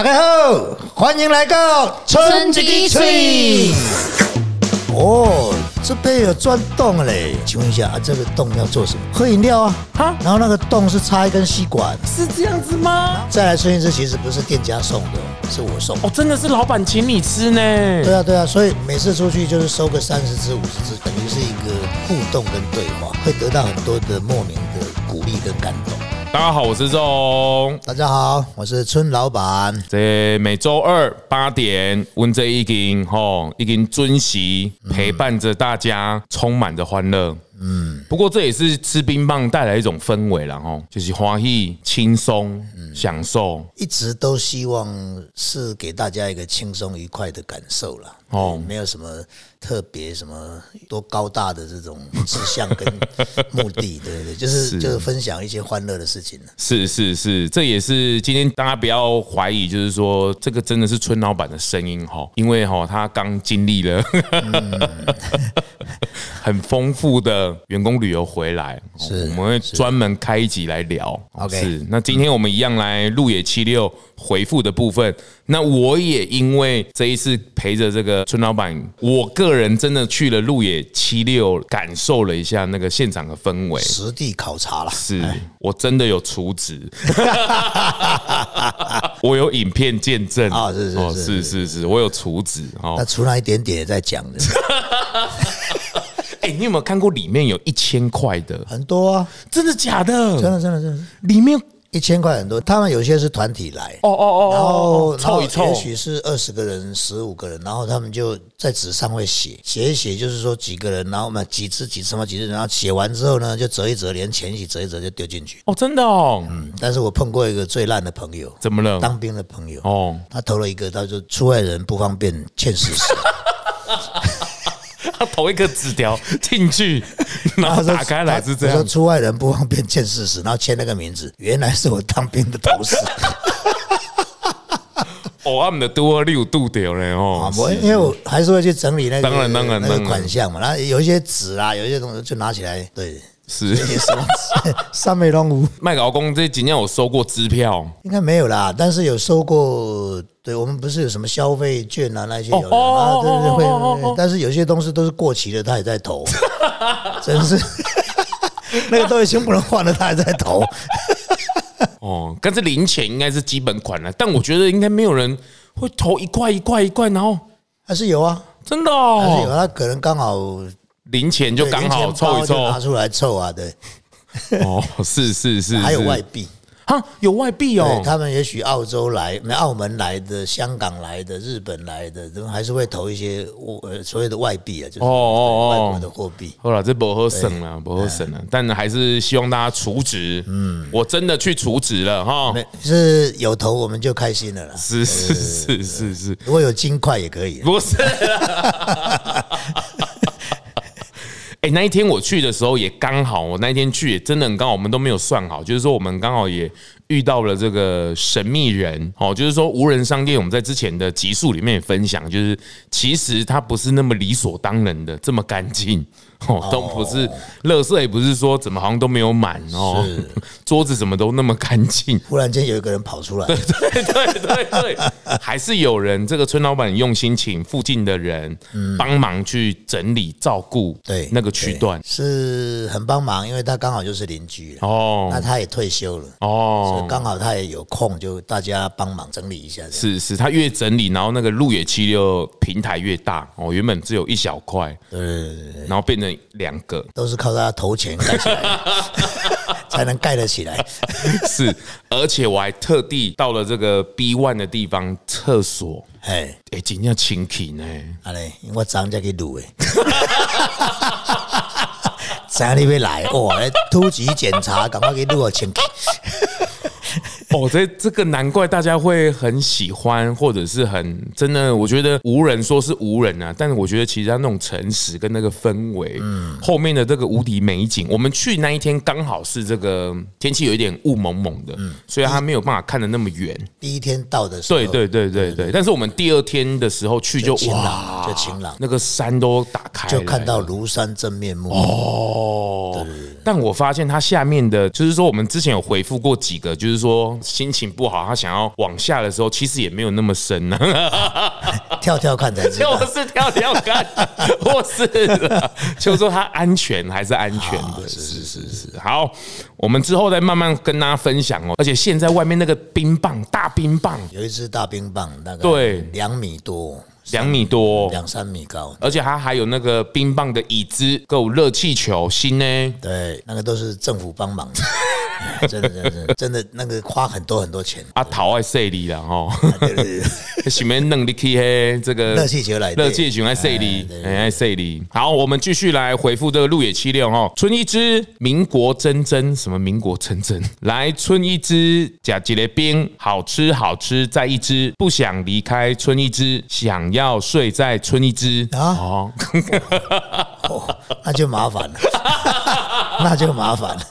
大家好，欢迎来到春季吹。哦，这边有钻洞嘞，请问一下啊，这个洞要做什么？喝饮料啊，哈然后那个洞是插一根吸管。是这样子吗？再来春一支其实不是店家送的哦，是我送。哦，真的是老板请你吃呢。对啊，对啊，所以每次出去就是收个三十支、五十支，等于是一个互动跟对话，会得到很多的莫名的鼓励跟感动。大家好，我是钟。大家好，我是村老板。这每周二八点，温这一经吼已经准时陪伴着大家，充满着欢乐。嗯，不过这也是吃冰棒带来一种氛围了吼，就是欢喜、轻松、享受。一直都希望是给大家一个轻松愉快的感受啦。哦哦，没有什么特别什么多高大的这种志向跟目的，对对对，就是 是就是分享一些欢乐的事情。是是是，这也是今天大家不要怀疑，就是说这个真的是村老板的声音哈，因为哈他刚经历了 很丰富的员工旅游回来，是我们会专门开一集来聊。OK 是那今天我们一样来路野七六回复的部分。那我也因为这一次陪着这个村老板，我个人真的去了路野七六，感受了一下那个现场的氛围。实地考察了，是我真的有厨子，我有影片见证啊是是哦是是是是，我有厨子哦那哦。除了一点点也在讲的，哎，你有没有看过里面有一千块的？很多啊，真的假的真的？真的真的，里面一千块很多。他们有些是团体来，哦哦哦然后凑一凑也，许是二十个人、十五个人，然后他们就在纸上会写写一写，就是说几个人，然后我们几次几次嘛几次，然后写完之后呢，就折一折，连钱一起折一折就丢进去。哦，真的哦，嗯，但是我碰过一个最烂的朋友，怎么了？当兵的朋友，哦，他投了一个，他说出外人不方便欠四十，他投一个纸条 进去，然后打开来是这样。说样。出外人不方便见事实，然后签那个名字，原来是我当兵的同事。哦，他们的多六度掉了啊哦，，我因为我还是会去整理那个当然当然那个款项嘛，然后有一些纸啊，有一些东西就拿起来，对，是一些什么上面都无。麦高工这几年有收过支票应该没有啦，但是有收过。对我们不是有什么消费券啊，那些有的哦啊，对对对，会。但是有些东西都是过期的，他也在投，真是那个都已经不能换了，他还在投。哦，但是零钱应该是基本款了，但我觉得应该没有人会投一块一块一块，然后还是有啊，真的还是有，哦，他可能刚好零钱就刚好凑一对零钱包就拿。出来凑啊，对，哦，是是是，还有外币。哈，有外币哦。他们也许澳洲来、没澳门来的、香港来的、日本来的，他们还是会投一些呃所谓的外币啊，就是哦哦哦外国的货币。好了，这不合省了，不合省了，但还是希望大家储值。嗯，我真的去储值了哈。没是有投我们就开心了啦。是是是是是，如果有金块也可以啊。不是啦。那一天我去的时候也刚好，我那一天去也真的很刚好，我们都没有算好，就是说我们刚好也遇到了这个神秘人，哦，就是说无人商店，我们在之前的集数里面也分享，就是其实它不是那么理所当然的这么干净，哦，都不是，垃圾也不是说怎么好像都没有满哦，桌子怎么都那么干净，忽然间有一个人跑出来，对对对对，还是有人这个村老板用心请附近的人帮忙去整理照顾对那个区段。是很帮忙，因为他刚好就是邻居哦。那哦他也退休了，哦，刚好他也有空，就大家帮忙整理一下。是是，他越整理，然后那个路野七六平台越大哦，原本只有一小块，对对对对，然后变成两个，都是靠他投钱盖起来，才能盖得起来。是，而且我还特地到了这个 B one 的地方厕所，哎，哎，真正清气呢，安尼，我昨天才去录诶。知影你要来，哇！突击检查，赶快给录个清气。哦，这这个难怪大家会很喜欢，或者是很真的，我觉得无人说是无人啊，但是我觉得其实他那种诚实跟那个氛围，嗯，后面的这个无敌美景，我们去那一天刚好是这个天气有一点雾蒙蒙的，嗯。所以他没有办法看得那么远。第一天到的时候，对对对对对，但是我们第二天的时候去就就晴哇朗，就晴朗，那个山都打开，就看到庐山真面目。哦，但我发现它下面的，就是说我们之前有回复过几个，就是说心情不好，他想要往下的时候，其实也没有那么深呢、跳跳看才知道就。是跳跳看，或是就是说它安全还是安全的，是是是是。好，我们之后再慢慢跟大家分享哦。而且现在外面那个冰棒，大冰棒有一只大冰棒，大概对两米多，两米多，两三米高。而且它还有那个冰棒的椅子，够热气球，新呢。对，那个都是政府帮忙 真的真的真的那个花很多很多钱。啊，桃爱赛里了吼，对对对，前面弄你去嘿这个热气球来的热气球爱赛里哎对，哎爱赛里。好，我们继续来回复这个路野七六哦。春一只，民国真真什么民国真真？来，春一只假吉列冰，好吃好吃再一只，不想离开春一只，想要睡在春一只啊，哦，那就麻烦了，那就麻烦了。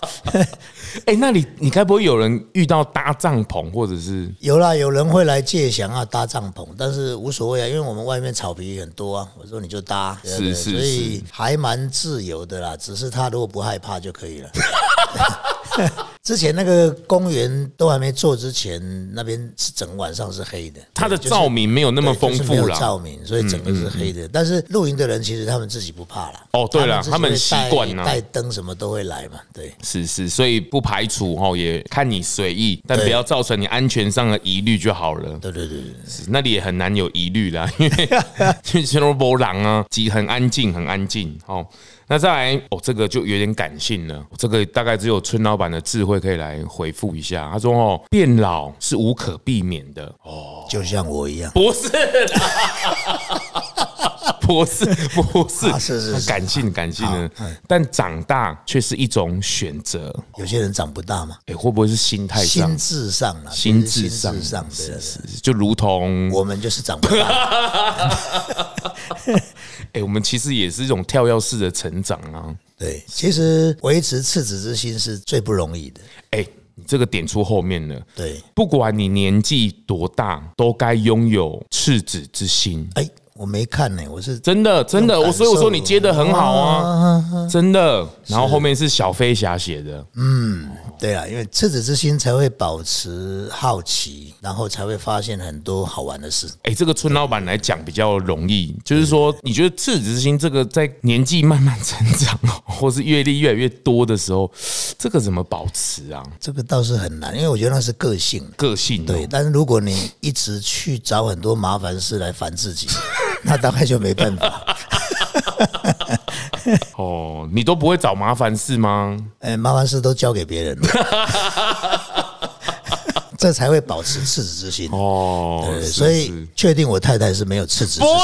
哎，那你你该不会有人遇到搭帐篷或者是？有啦，有人会来借想要搭帐篷，但是无所谓啊，因为我们外面草皮很多啊。我说你就搭，对对对是是所以还蛮自由的啦。只是他如果不害怕就可以了。之前那个公园都还没做之前，那边是整晚上是黑的，它的照明没有那么丰富啦。嗯照明，所以整个是黑的。但是露营的人其实他们自己不怕了。哦对了他们会习惯了带带灯什么都会来嘛。对，是是，所以不排除哦，也看你随意，但不要造成你安全上的疑虑就好了。对对对对对。是那里也很难有疑虑啦，因为 因为全都波浪啊，极很安静，很安静哦。那再来哦，这个就有点感性了，这个大概只有村老板的智慧可以来回复一下。他说哦，变老是无可避免的哦，就像我一样，不是啦。不是不是啊是是是感性感性的，但长大却是一种选择。有些人长不大嘛，哎，会不会是心态上心？智上了，心智上上，是，就如同我们就是长不大。哎、我们其实也是一种跳跃式的成长啊。对，其实维持赤子之心是最不容易的。哎、你这个点出后面了。对，不管你年纪多大，都该拥有赤子之心。哎，我没看呢，我是真的，真的，我所以我说你接的很好啊，真的。然后后面是小飞侠写的，嗯对啊，因为赤子之心才会保持好奇，然后才会发现很多好玩的事。哎、这个村老板来讲比较容易，就是说，你觉得赤子之心这个在年纪慢慢成长，或是阅历越来越多的时候，这个怎么保持啊？这个倒是很难，因为我觉得那是个性。个性、哦、对，但是如果你一直去找很多麻烦事来烦自己，那大概就没办法。哦，你都不会找麻烦事吗？哎，麻烦事都交给别人了，这才会保持赤子之心。哦，所以是确定我太太是没有赤子之心。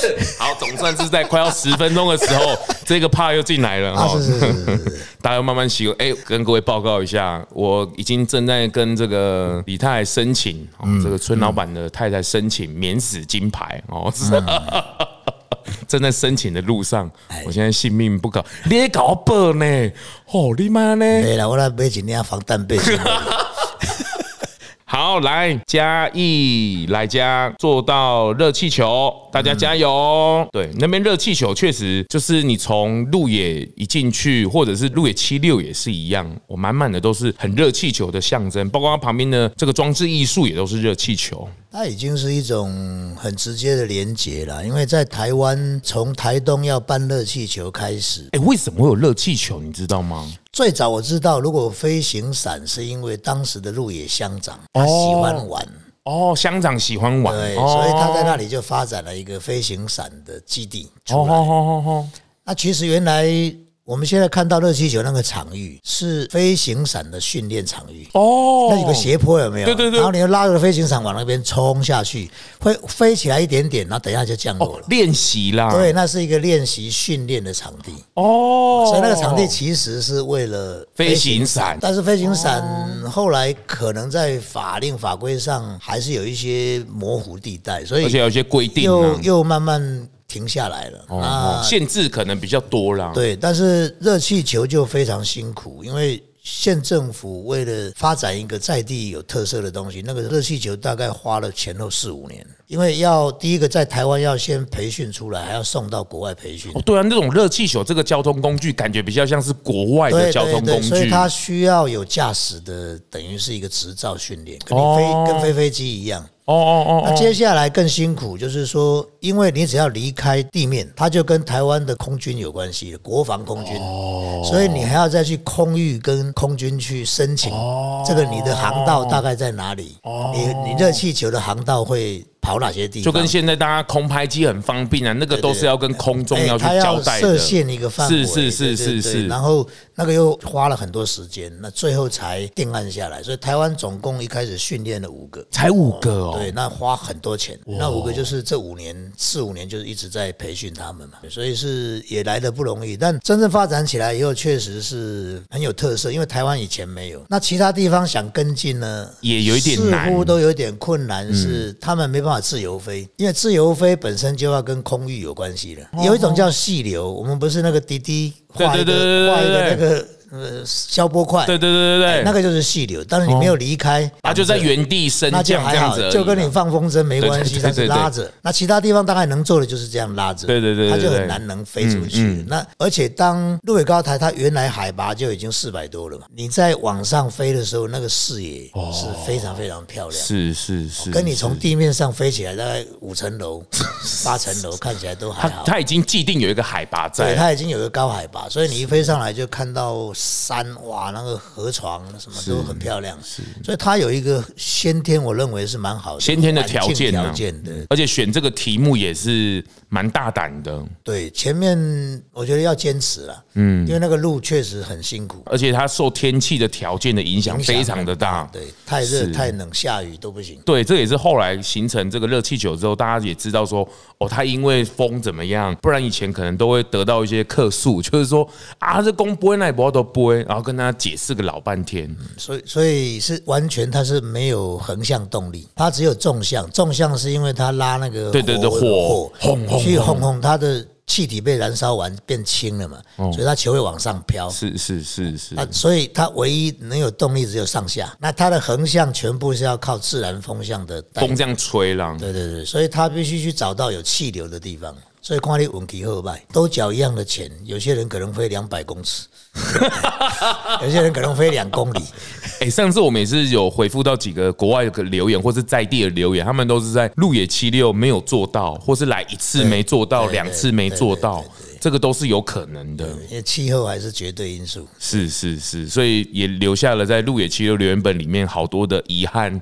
是，好，总算是在快要十分钟的时候，这个怕又进来了啊，哈是。是是是是，大家要慢慢习惯。哎，跟各位报告一下，我已经正在跟这个李太太申请，这个村老板的太太申请免死金牌哦。嗯 正在申请的路上，哎我现在性命不可，你也搞报呢？哦，你妈呢？没了，我来买几领防弹背心。好，来嘉义来家做到热气球，大家加油哦！对，那边热气球确实就是你从路野一进去，或者是路野七六也是一样，我满满的都是很热气球的象征，包括它旁边的这个装置艺术也都是热气球。它已经是一种很直接的连结了，因为在台湾，从台东要办热气球开始，哎，为什么会有热气球？你知道吗？最早我知道，如果飞行伞是因为当时的鹿野乡长他喜欢玩，哦，乡长喜欢玩，所以他在那里就发展了一个飞行伞的基地出来。哦哦哦哦，那其实原来我们现在看到热气球那个场域是飞行伞的训练场域。哦，那有个斜坡有没有？对对对。然后你要拉着飞行伞往那边冲下去，会飞起来一点点，然后等一下就降落了。练习啦，对，那是一个练习训练的场地，哦，所以那个场地其实是为了飞行伞。但是飞行伞后来可能在法令法规上还是有一些模糊地带，所以而且有一些规定又啊，又慢慢停下来了。哦，限制可能比较多啦。对，但是热气球就非常辛苦，因为县政府为了发展一个在地有特色的东西，那个热气球大概花了前后四五年，因为要第一个在台湾要先培训出来，还要送到国外培训。哦，对啊，那种热气球这个交通工具，感觉比较像是国外的交通工具，所以。它需要有驾驶的，等于是一个执照训练，跟你飞、哦跟飞飞机一样。哦哦哦哦，那接下来更辛苦，就是说，因为你只要离开地面，它就跟台湾的空军有关系了，国防空军，哦。所以你还要再去空域跟空军去申请，哦。这个你的航道大概在哪里？你你热气球的航道会跑哪些地方？就跟现在大家空拍机很方便啊，那个都是要跟空中要去交代的。设限一个范围，是是是是是然后那个又花了很多时间，那最后才定案下来。所以台湾总共一开始训练了五个，才五个哦，对，那花很多钱。那五个就是这五年四五年就是一直在培训他们嘛，所以是也来的不容易。但真正发展起来以后，确实是很有特色，因为台湾以前没有。那其他地方想跟进呢，也有一点难似乎都有点困难，是他们没办法自由飞，因为自由飞本身就要跟空域有关系了。有一种叫细流，我们不是那个滴滴画一个画一个那个呃消波块，对对对对对，那个就是细流，但是你没有离开，它就在原地升那就降这还好样子，就跟你放风筝没关系，它是拉着。那其他地方大概能做的就是这样拉着，对对对对它就很难能飞出去。那而且当鹿尾高台它原来海拔就已经四百多了嘛，你在往上飞的时候，那个视野是非常非常漂亮。是是是，跟你从地面上飞起来，大概五层楼、八层楼，看起来都还好。它它已经既定有一个海拔在对，在，它已经有一个高海拔，所以你一飞上来就看到山，哇，那个河床什么都很漂亮。所以它有一个先天，我认为是蛮好的先天的条件啊条件的。而且选这个题目也是蛮大胆的，对，前面我觉得要坚持了，嗯，因为那个路确实很辛苦，而且它受天气的条件的影响非常的大。对，太热、太冷、下雨都不行。对，这也是后来形成这个热气球之后，大家也知道说，哦，它因为风怎么样，不然以前可能都会得到一些客诉，就是说啊，这公不会那波都不会，然后跟他解释个老半天。所以，所以是完全它是没有横向动力，它只有纵向。纵向是因为它拉那个对对对火轰轰去哄哄，它的气体被燃烧完变轻了嘛，所以它球会往上飘。是是是是，啊，所以它唯一能有动力只有上下，那它的横向全部是要靠自然风向的风这样吹浪，对对对，所以它必须去找到有气流的地方。所以看你运气好歹，都缴一样的钱，有些人可能飞两百公尺，有些人可能飞两公里。哎、上次我们也是有回复到几个国外的留言，或是在地的留言，他们都是在路野七六没有做到，或是来一次没做到，对两次没做到这个都是有可能的。因为气候还是绝对因素。是是是，所以也留下了在路野七六留言本里面好多的遗憾，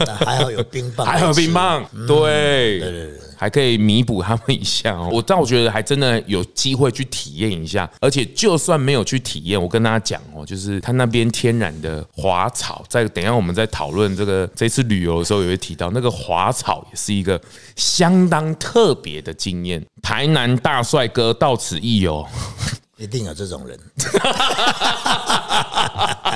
那还好有冰棒，还好冰棒，对对对对，还可以弥补他们一下哦。我倒觉得还真的有机会去体验一下，而且就算没有去体验，我跟大家讲哦，就是他那边天然的滑草，在等下我们在讨论这个这次旅游的时候，也会提到那个滑草也是一个相当特别的经验。台南大帅哥到此一游，一定有这种人，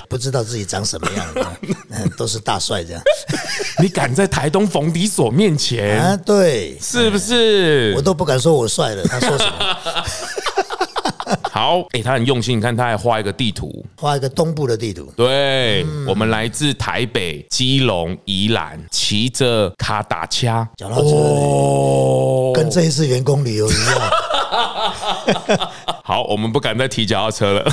不知道自己长什么样，嗯都是大帅这样 你敢在台东冯迪所面前，啊？对，是不是我？都不敢说我帅了，他说什么？好，哎、他很用心，你看他还画一个地图，画一个东部的地图，对、我们来自台北、基隆、宜兰，骑着卡达恰，讲到这里，哦，跟这一次员工旅游一样。好，我们不敢再提脚踏车了。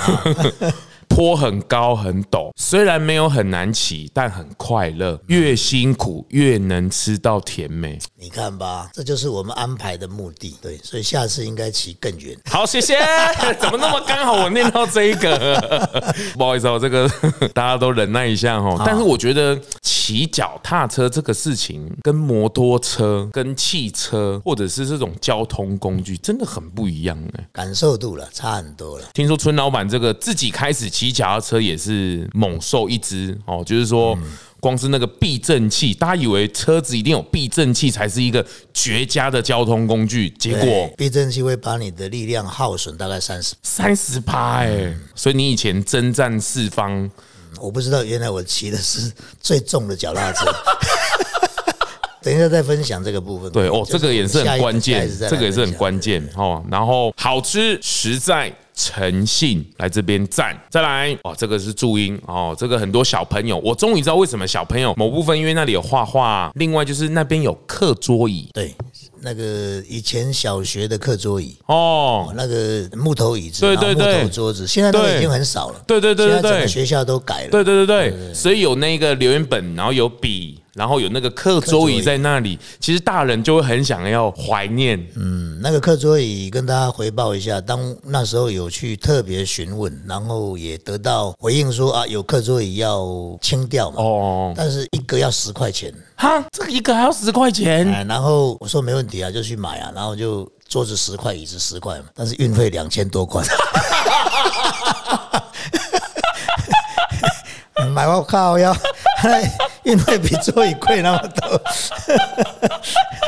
坡很高很陡，虽然没有很难骑，但很快乐。越辛苦越能吃到甜美。你看吧，这就是我们安排的目的。对，所以下次应该骑更远。好，谢谢。怎么那么刚好我念到这一个？不好意思哦，这个 大家都忍耐一下哈。但是我觉得骑脚踏车这个事情，跟摩托车、跟汽车或者是这种交通工具，真的很不一样哎。感受度了，差很多了。听说村老板这个自己开始骑脚踏车也是猛兽一只哦，就是说。光是那个避震器，大家以为车子一定有避震器才是一个绝佳的交通工具，结果避震器会把你的力量耗损大概三十。三十趴哎！所以你以前征战四方，我不知道，原来我骑的是最重的脚踏车。等一下再分享这个部分。对哦，就是这个也是很关键这个也是很关键哦。然后好吃实在，诚信来这边赞。再来哦，这个是注音哦，这个很多小朋友，我终于知道为什么小朋友某部分因为那里有画画，另外就是那边有课桌椅对，那个以前小学的课桌椅，哦。那个木头椅子，对对对桌子，现在都已经很少了。对对对对对个学校都改了。对对对对，所以有那个留言本，然后有笔，然后有那个课桌椅在那里，其实大人就会很想要怀念。嗯，那个课桌椅跟大家回报一下，当那时候有去特别询问，然后也得到回应说啊，有课桌椅要清掉嘛，哦，但是一个要十块钱，哈，这个一个还要十块钱，哎，然后我说没问题啊，就去买啊，然后就桌子十块，椅子十块嘛，但是运费两千多块。买我靠要因为比座椅贵那么多，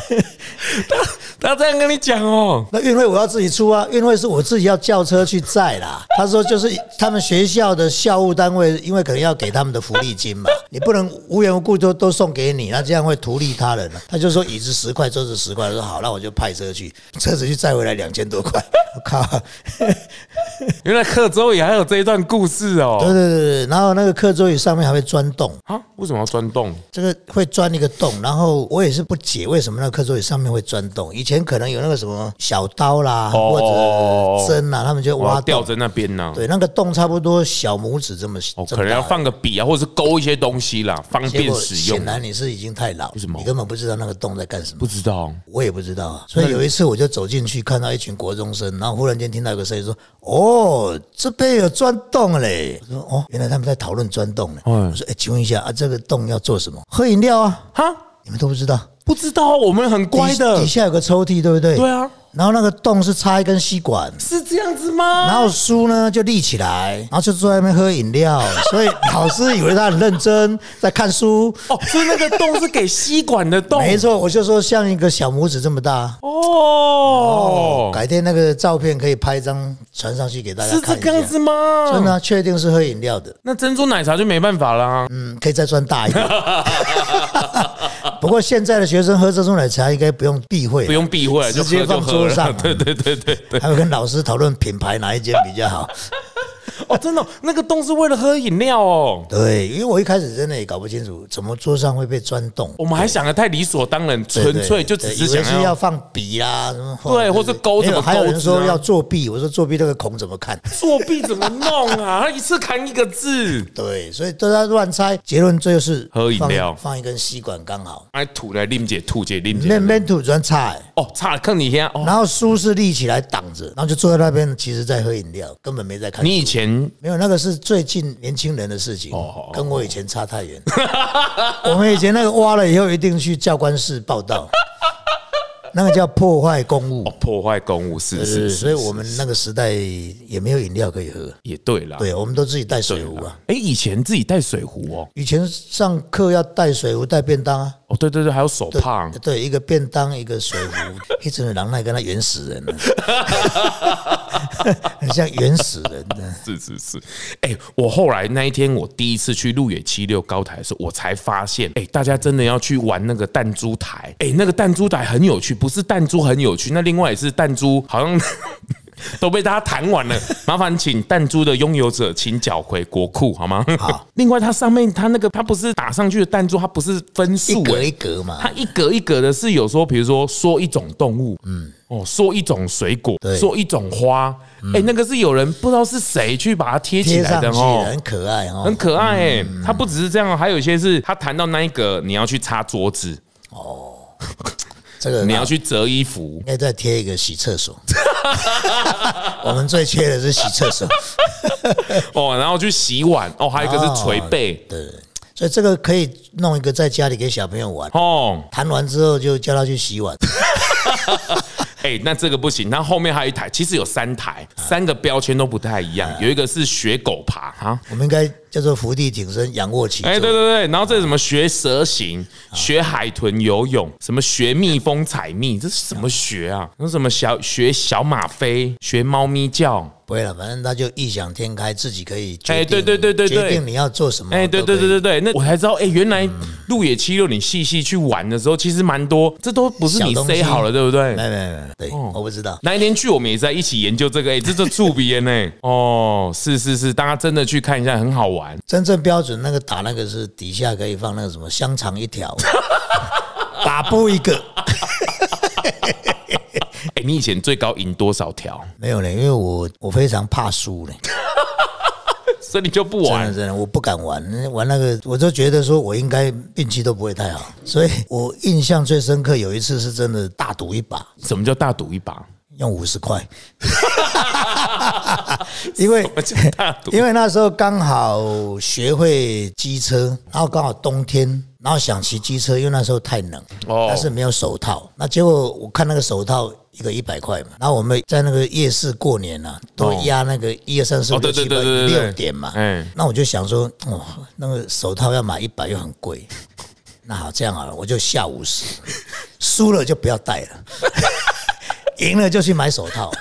他这样跟你讲哦，那运费我要自己出啊，运费是我自己要叫车去载啦。他说就是他们学校的校务单位，因为可能要给他们的福利金嘛，你不能无缘无故都都送给你，那这样会图利他人了。他就说椅子十块，桌子十块，我说好，那我就派车去，车子去载回来两千多块，我靠！原来课桌椅还有这一段故事哦。对对对，然后那个课桌椅上面还会钻洞，啊，为什么要钻洞？这个会钻一个洞，然后我也是不解为什么那个课桌椅上面会钻洞。以前可能有那个什么小刀啦，哦或者针啊，他们就我挖洞。要吊在那边呢。对，那个洞差不多小拇指这么，哦，这么可能要放个笔啊，或者是勾一些东西啦，方结果便使用显。然你是已经太老，什么你根本不知道那个洞在干什么不。知道我也不知道啊，所以有一次我就走进去，看到一群国中生，然后忽然间听到有个声音说：“哦，这边有钻洞嘞！”我说：“哦，原来他们在讨论钻洞呢。”嗯我说：“哎，请问一下啊，这个洞要做什么？喝饮料啊？哈，你们都不知道？不知道，我们很乖的底。下有个抽屉，对不对？对啊，然后那个洞是插一根吸管，是这样子吗？然后书呢就立起来，然后就坐在那边喝饮料，所以老师以为他很认真在看书。哦，所以那个洞是给吸管的洞。没错，我就说像一个小拇指这么大。哦，改天那个照片可以拍一张传上去给大家是这样子吗？真的啊、确定是喝饮料的。那珍珠奶茶就没办法啦。嗯，可以再钻大一点。不过现在的学生喝这种奶茶应该不用避讳，不用避讳，直接放。桌上 对对对对对。还有跟老师讨论品牌哪一间比较好。哦，真的哦，那个洞是为了喝饮料哦。对，因为我一开始真的也搞不清楚，怎么桌上会被钻洞。我们还想的太理所当然，对纯粹就只是以为想要是要放笔啦，什么对或者勾怎么没有还有人说要作弊，我说作弊那个孔怎么看？作弊怎么弄啊？他 一次砍一个字，对，所以都在乱猜，结论最后是喝饮料放一根吸管刚好。哎，吐来拎姐吐姐拎姐那边吐专差、欸，哦，差了坑你天哦。然后书是立起来挡着，然后就坐在那边，其实在喝饮料，根本没在看。你以前没有那个是最近年轻人的事情哦，跟我以前差太远。我们以前那个挖了以后，一定去教官室报道，那个叫破坏公物哦。破坏公物是是所以我们那个时代也没有饮料可以喝，也对啦。对，我们都自己带水壶啊。哎，以前自己带水壶哦。以前上课要带水壶、带便当啊。哦，对对对，还有手帕。对，一个便当，一个水壶，一整个狼那跟他原始人了，很像原始人 的。是是是，哎、我后来那一天我第一次去鹿野七六高台的时候，我才发现，哎、大家真的要去玩那个弹珠台，哎、那个弹珠台很有趣，不是弹珠很有趣，那另外也是弹珠好像。都被大家弹完了，麻烦请弹珠的拥有者请缴回国库好吗？好。另外，它上面它那个它不是打上去的弹珠，它不是分数、一格哎一格嘛。它，一格一格的是有说，比如说说一种动物，嗯，哦，说一种水果，对。说一种花，哎，那个是有人不知道是谁去把它贴起贴来的的哦。很可爱哦，很可爱哎、它不只是这样哦，还有一些是它弹到那一格，你要去擦桌子，这个你要去折衣服应，该再贴一个洗厕所。我们最缺的是洗厕所，哦，然后去洗碗，哦，还有一个是捶背，对，所以这个可以弄一个在家里给小朋友玩。哦，弹完之后就叫他去洗碗，哎、那这个不行，那后面还有一台，其实有三台，三个标签都不太一样，有一个是学狗爬哈。我们应该叫做伏地挺身、仰卧起坐。哎，对对对，然后这是什么学蛇形、学海豚游泳，什么学蜜蜂采蜜，这是什么学啊？那什么小学小马飞，学猫咪叫，不会了，反正他就异想天开，自己可以决定。哎对对对对对决定你要做什么。哎，对对对对对，那我才知道，哎，原来路野七六你细细去玩的时候，其实蛮多，这都不是你小东西 say 好了，对不对？没有没有没有，对，哦我不知道。那一天去，我们也在一起研究这个，哎，这这触鼻烟呢？哦，是是是，大家真的去看一下，很好玩。真正标准那个打那个是底下可以放那个什么香肠一条，打不一个。哎，你以前最高赢多少条？没有呢，因为我我非常怕输呢，所以你就不玩？真的真的我不敢玩。玩那个，我就觉得说我应该运气都不会太好，所以我印象最深刻有一次是真的大赌一把，什么叫大赌一把？用五十块，因为？因为那时候刚好学会机车，然后刚好冬天，然后想骑机车，因为那时候太冷，哦但是没有手套。那结果我看那个手套一个一百块嘛，然后我们在那个夜市过年啊，都压那个一二三四五六七八六点嘛。嗯那我就想说，哦，那个手套要买一百又很贵，那好这样好了，我就下五十，输了就不要戴了，赢了就去买手套。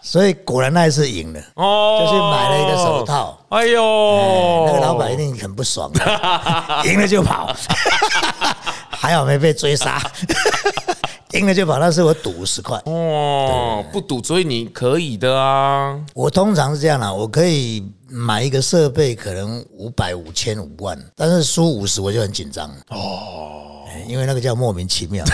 所以果然那一次赢了。哦就去买了一个手。套。哎呦，那个老板一定很不爽，赢了就跑，还好没被追杀，赢了就跑。那是我赌五十块，哦，不赌，所以你可以的啊。我通常是这样啦，我可以买一个设备，可能五百、五千、五万，但是输五十我就很紧张哦，因为那个叫莫名其妙。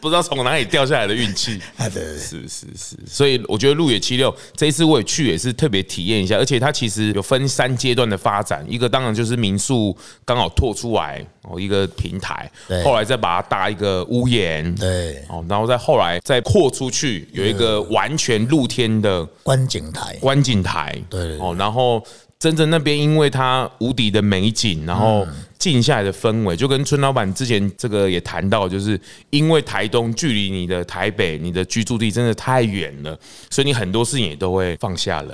不知道从哪里掉下来的运气。啊，对是是是，所以我觉得路野七六这一次我也去也是特别体验一下，而且它其实有分三阶段的发展，一个当然就是民宿刚好拓出来哦一个平台对，后来再把它搭一个屋檐，对，哦，然后再后来再扩出去有一个完全露天的观景台，观景台，对。哦，然后真正那边因为它无敌的美景，然后静下来的氛围，就跟村老板之前这个也谈到，就是因为台东距离你的台北、你的居住地真的太远了，所以你很多事情也都会放下了。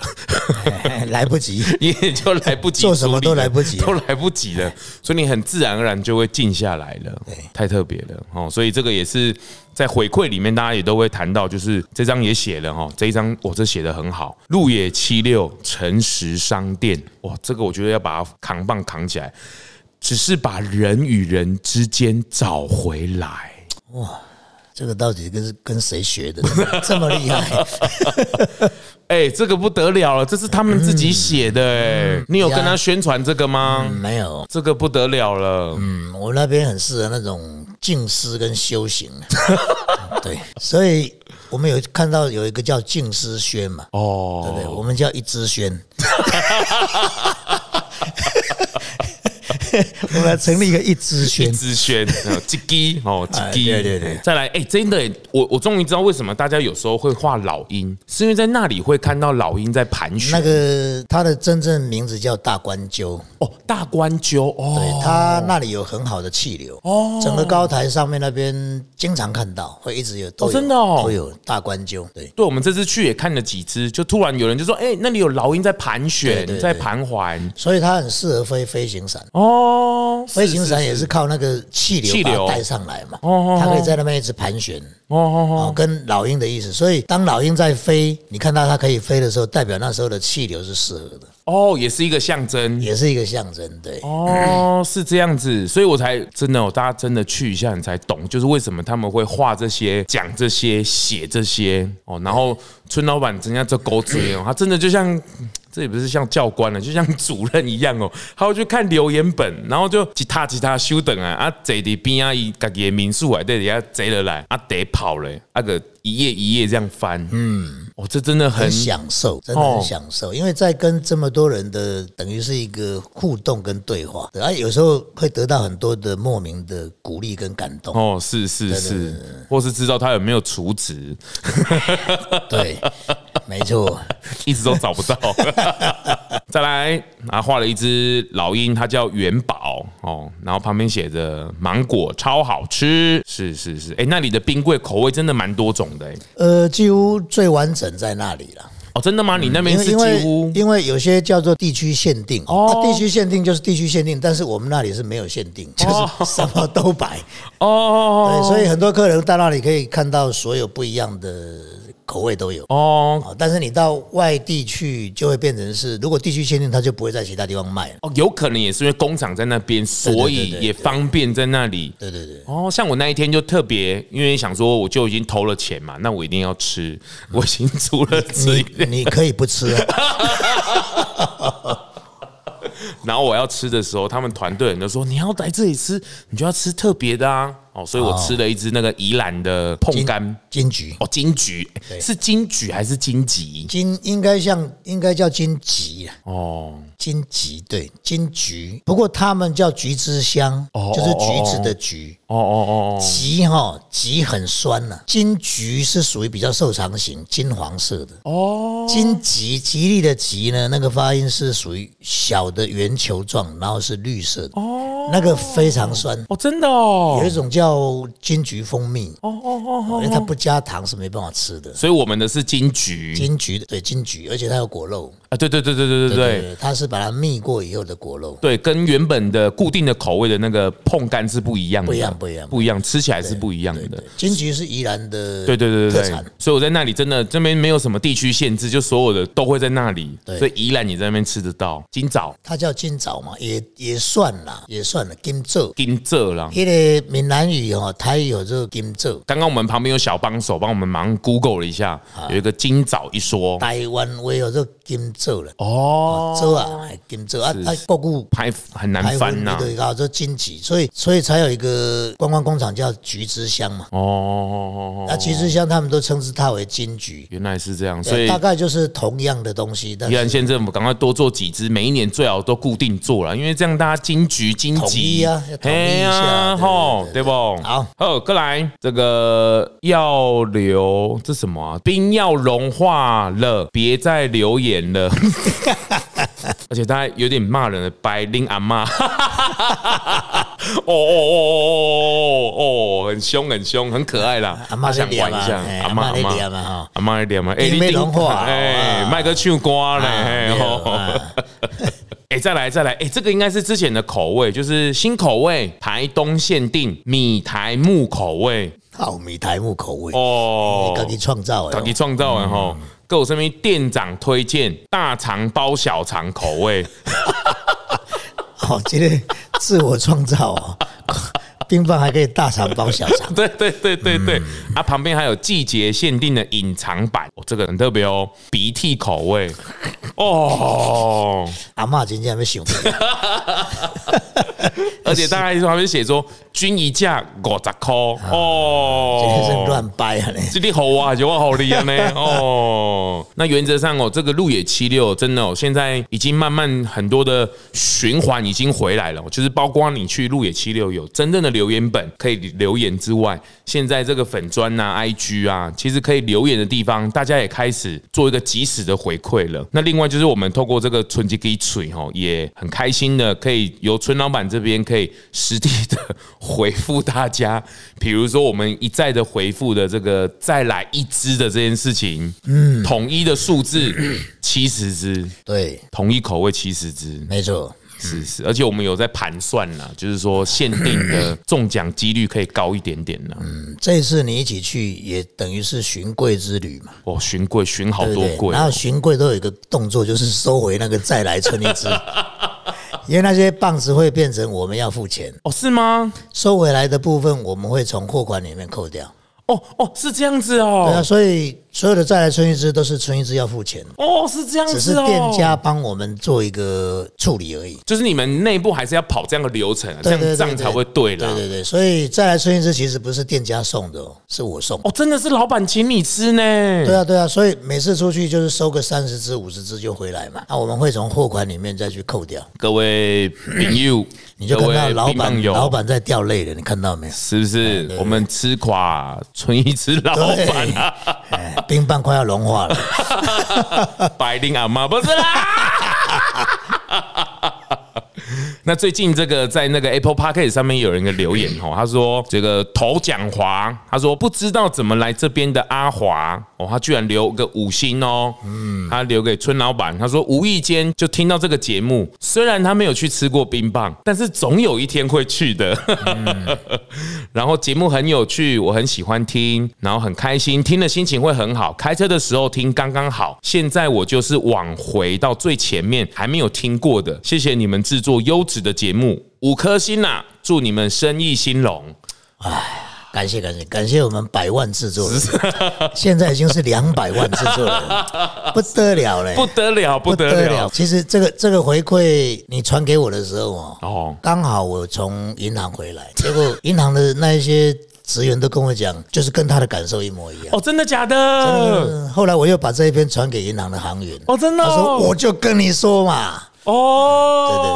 来不及。你 也就来不及做什么都来不及都来不及了，所以你很自然而然就会静下来了。太特别了哦，所以这个也是在回馈里面，大家也都会谈到，就是这张也写了哈，这一张我这写的很好，路野七六诚实商店，哇，这个我觉得要把它扛棒扛起来，只是把人与人之间找回来。哇这个到底跟跟谁学的？这么厉害？哎、这个不得了了，这是他们自己写的哎、你有跟他宣传这个吗？没有，这个不得了了，嗯，我那边很适合那种静思跟修行。对，所以我们有看到有一个叫静思轩嘛，哦，对不对？我们叫一支轩。我们要成立一个一支一轩，支轩，呃鸡鸡哦，鸡哎鸡，对对对。再来，哎，真的，我我终于知道为什么大家有时候会画老鹰，是因为在那里会看到老鹰在盘旋。那个它的真正名字叫大关鸠，哦，大关鸠哦，对，它那里有很好的气流，哦，整个高台上面那边经常看到，会一直有，都有真的哦。会有大关鸠，对。对，我们这次去也看了几只，就突然有人就说，哎，那里有老鹰在盘旋在对盘桓。所以它很适合飞飞行伞，哦，飞行伞也是靠那个气气流流把它带上来嘛，哦哦它可以在那边一直盘旋，哦哦哦，跟老鹰的意思。所以当老鹰在飞，你看到它可以飞的时候，代表那时候的气流是适合的，哦，也是一个象征。也是一个象征。对，哦，是这样子，所以我才真的哦，大家真的去一下，你才懂，就是为什么他们会画这些、讲这些、写这些哦。然后村老板人家这狗嘴哦，他真的就像。这也不是像教官了，就像主任一样哦，他会去看留言本，然后就吉他吉他修等啊，啊坐伫边啊，伊家己的民宿啊，在底下坐落来，啊得跑嘞，啊个一页一页这样翻，嗯，哦，这真的很很享受，真的哦。很享受，因为在跟这么多人的等于是一个互动跟对话，对啊，有时候会得到很多的莫名的鼓励跟感动。哦，是是是，或是知道他有没有除职，对，没错，一直都找不到。再来，啊，画了一只老鹰，它叫元宝哦，然后旁边写着芒果超好吃，是是是，哎，那里的冰柜口味真的蛮多种的，哎，呃，几乎最完整在那里了。哦，真的吗？你那边是几乎因为有些叫做地区限定，哦哦，地区限定就是地区限定，但是我们那里是没有限定，就是什么都摆。哦对，所以很多客人到那里可以看到所有不一样的口味都有。哦哦，但是你到外地去，就会变成是，如果地区限定，它就不会在其他地方卖了。哦，有可能也是因为工厂在那边，所以也方便在那里。对对对，哦，像我那一天就特别，因为想说我就已经投了钱嘛，那我一定要吃，我已经煮了吃一你你可以不吃啊，然后我要吃的时候，他们团队人都说你要来这里吃，你就要吃特别的啊。哦，所以我吃了一只那个宜兰的碰柑金桔哦，金桔是金桔还是金桔？金应该像应该叫金桔啊，哦金桔对金桔，不过他们叫橘之香，哦就是橘子的橘。哦哦哦哦，桔哈桔很酸呐、金桔是属于比较瘦长型，金黄色的。哦，金桔吉利的桔呢，那个发音是属于小的圆球状，然后是绿色的。哦，那个非常酸。哦，真的哦有一，种叫金桔蜂蜜，哦哦哦哦，因为它不加糖是没办法吃的。所以我们的是金桔金桔对金桔，而且它有果肉，啊，对对对对对对对。它是把它蜜过以后的果肉。对，跟原本的固定的口味的那个碰干是不一样的，不一样不一样不一样，吃起来是不一样的。金桔是宜兰的对对对对对特产，，所以我在那里真的这边没有什么地区限制，就所有的都会在那里，对所以宜兰你在那边吃得到金枣、它叫金枣嘛，也也算啦，也算了金枣。金蔗啦。因为闽南语哦，台语有这个金枣，刚刚我们旁边有小帮手帮我们忙 Google 了一下，有一个金枣一说。台湾话有这个金枣了，哦，枣啊，哎金枣啊，啊，国语。拍很难翻呐、对，搞这金桔，所以所以才有一个观光工厂叫橘之乡嘛。哦那橘之乡他们都称之它为金桔，原来是这样，所，以大概就是同样的东西，但宜兰是县政府赶快多做几只，每一年最好都固定做了，因为这样大家金桔、金统桔一啊要统一一下嘿对吼，对对对不？好，好，过来这个要留这什么啊？冰要融化了，别再留言了。而且他有点骂人的，白领阿妈。哦哦哦哦哦哦，很凶很凶，很可爱啦。阿妈想玩一下，阿妈阿妈啊哈阿妈一点嘛，哎，冰没融化哎，啊麦克唱歌呢，嘿没有吼啊哎、再来再来，哎、这个应该是之前的口味，就是新口味，台东限定米台木口味。好米台木口味，哦你，自己创造的自己创造的吼。各我身边店长推荐大肠包小肠口味，好，今天自我创造哦，冰棒还可以大肠包小肠，对对对对对，啊，旁边还有季节限定的隐藏版，哦，这个很特别哦，鼻涕口味，哦，阿妈今天还没想起来，而且大概还没写说均一价五十块，哦，今天是乱掰啊呢。这里好啊，就我好厉害呢哦。那原则上哦，这个路野七六真的哦，现在已经慢慢很多的循环已经回来了，就是包括你去路野七六有真正的留言本可以留言之外，现在这个粉砖呐、IG 啊，其实可以留言的地方，大家也开始做一个及时的回馈了。那另外就是我们透过这个春季给水哈，也很开心的可以由村老板这边可以实地的回复大家，比如说我们一再的回复的这个再来一支的这件事情，嗯，统一的数字 七十支，对，统一口味七十支，没错，是是，而且我们有在盘算啦，就是说限定的中奖几率可以高一点点啦。这一次你一起去，也等于是寻贵之旅嘛，哦，寻贵寻好？多贵然后寻贵都有一个动作，就是收回那个再来称一支，因为那些棒子会变成我们要付钱，哦，是吗？收回来的部分我们会从货款里面扣掉。哦哦，是这样子哦对啊，哦，所以所有的再来春一枝都是春一枝要付钱，哦是这样子哦，是店家帮我们做一个处理而已。就是你们内部还是要跑这样的流程啊，这对对对对样账才会对啦。对对对，所以再来春一枝其实不是店家送的哦，是我送。哦，真的是老板请你吃呢。对啊，对啊，所以每次出去就是收个三十支、五十支就回来嘛。那我们会从货款里面再去扣掉，各位朋友，你就看到老板老板在掉泪了，你看到没有？是不是？我们吃垮存一吃老板啊，哎，冰棒快要融化了。白领阿妈不是啦。那最近这个在那个 Apple p o c a s t 上面有人一个留言哦，他说这个头讲华，他说不知道怎么来这边的阿华哦，他居然留个五星哦，嗯，他留给村老板，他说无意间就听到这个节目，虽然他没有去吃过冰棒，但是总有一天会去的。然后节目很有趣，我很喜欢听，然后很开心，听的心情会很好。开车的时候听刚刚好。现在我就是往回到最前面还没有听过的，谢谢你们制作优质的节目，五颗星呐！祝你们生意兴隆。哎，感谢感谢感谢我们百万制作人，现在已经是两百万制作人，不得了嘞，不得了，不得了。其实这个这个回馈你传给我的时候哦，哦，刚好我从银行回来，结果银行的那一些职员都跟我讲，就是跟他的感受一模一样。哦，真的假的？后来我又把这一篇传给银行的行员。哦，真的。他说我就跟你说嘛。哦，对对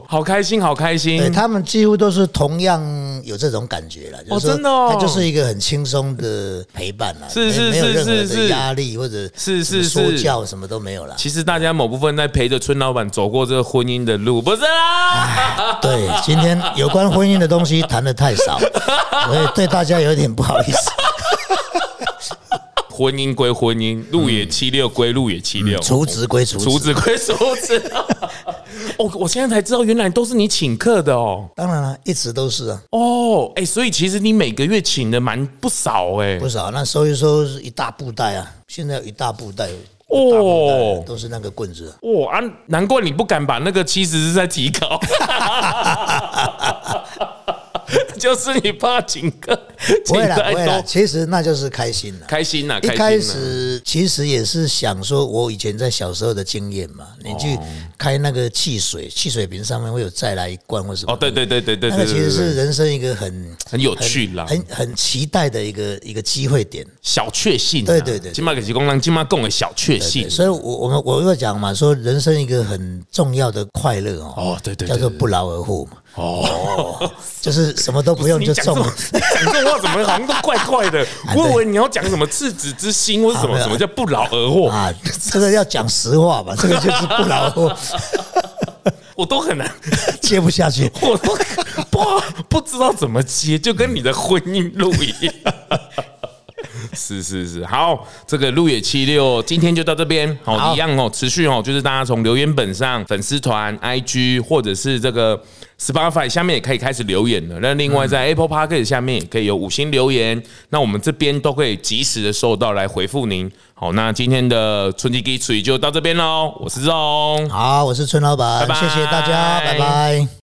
对，好开心，好开心。对他们几乎都是同样有这种感觉了，哦，真的，哦，他就是一个很轻松的陪伴了，是是是是是，压力或者是是说教什么都没有了。其实大家某部分在陪着村老板走过这个婚姻的路，不是啦。对，今天有关婚姻的东西谈的太少，所以对大家有点不好意思。婚姻归婚姻，路野七六归路野七六，厨子归厨厨子归厨子。哦，我现在才知道，原来都是你请客的哦。当然了，一直都是啊。哦，哎，所以其实你每个月请的蛮不少哎，不少。那收一收是一大布袋啊，现在有一大布袋哦，都是那个棍子。哦啊，难怪你不敢把那个七十是在提高。就是你怕请客，不会了，不会了。其实那就是开心了，开心了。一开始其实也是想说，我以前在小时候的经验嘛。你去开那个汽水，汽水瓶上面会有再来一罐或什么。哦，对对对对对，那个其实是人生一个很很有趣啦，很很期待的一个一个机会点，小确幸。对对对，金马给吉公让金马供的小确幸。所以，我我们我又讲嘛，说人生一个很重要的快乐哦。哦，对对，叫做不劳而获嘛。哦，就是什么都不用就中。讲这 话怎么好像都怪怪的？我以为你要讲什么赤子之心，或者什么什么叫不劳而获啊？这个要讲实话吧？这个就是不劳而获，我都很难接不下去，我都不不知道怎么接，就跟你的婚姻路一样。是是是，好，这个路野七六今天就到这边，好一样哦，持续哦，就是大家从留言本上、粉丝团、IG 或者是这个 Spotify 下面也可以开始留言了。那另外在 Apple Park 下面也可以有五星留言，那我们这边都可以及时的收到来回复您。好，那今天的春季基础就到这边喽，我是钟，好，我是春老板，谢谢大家，拜拜。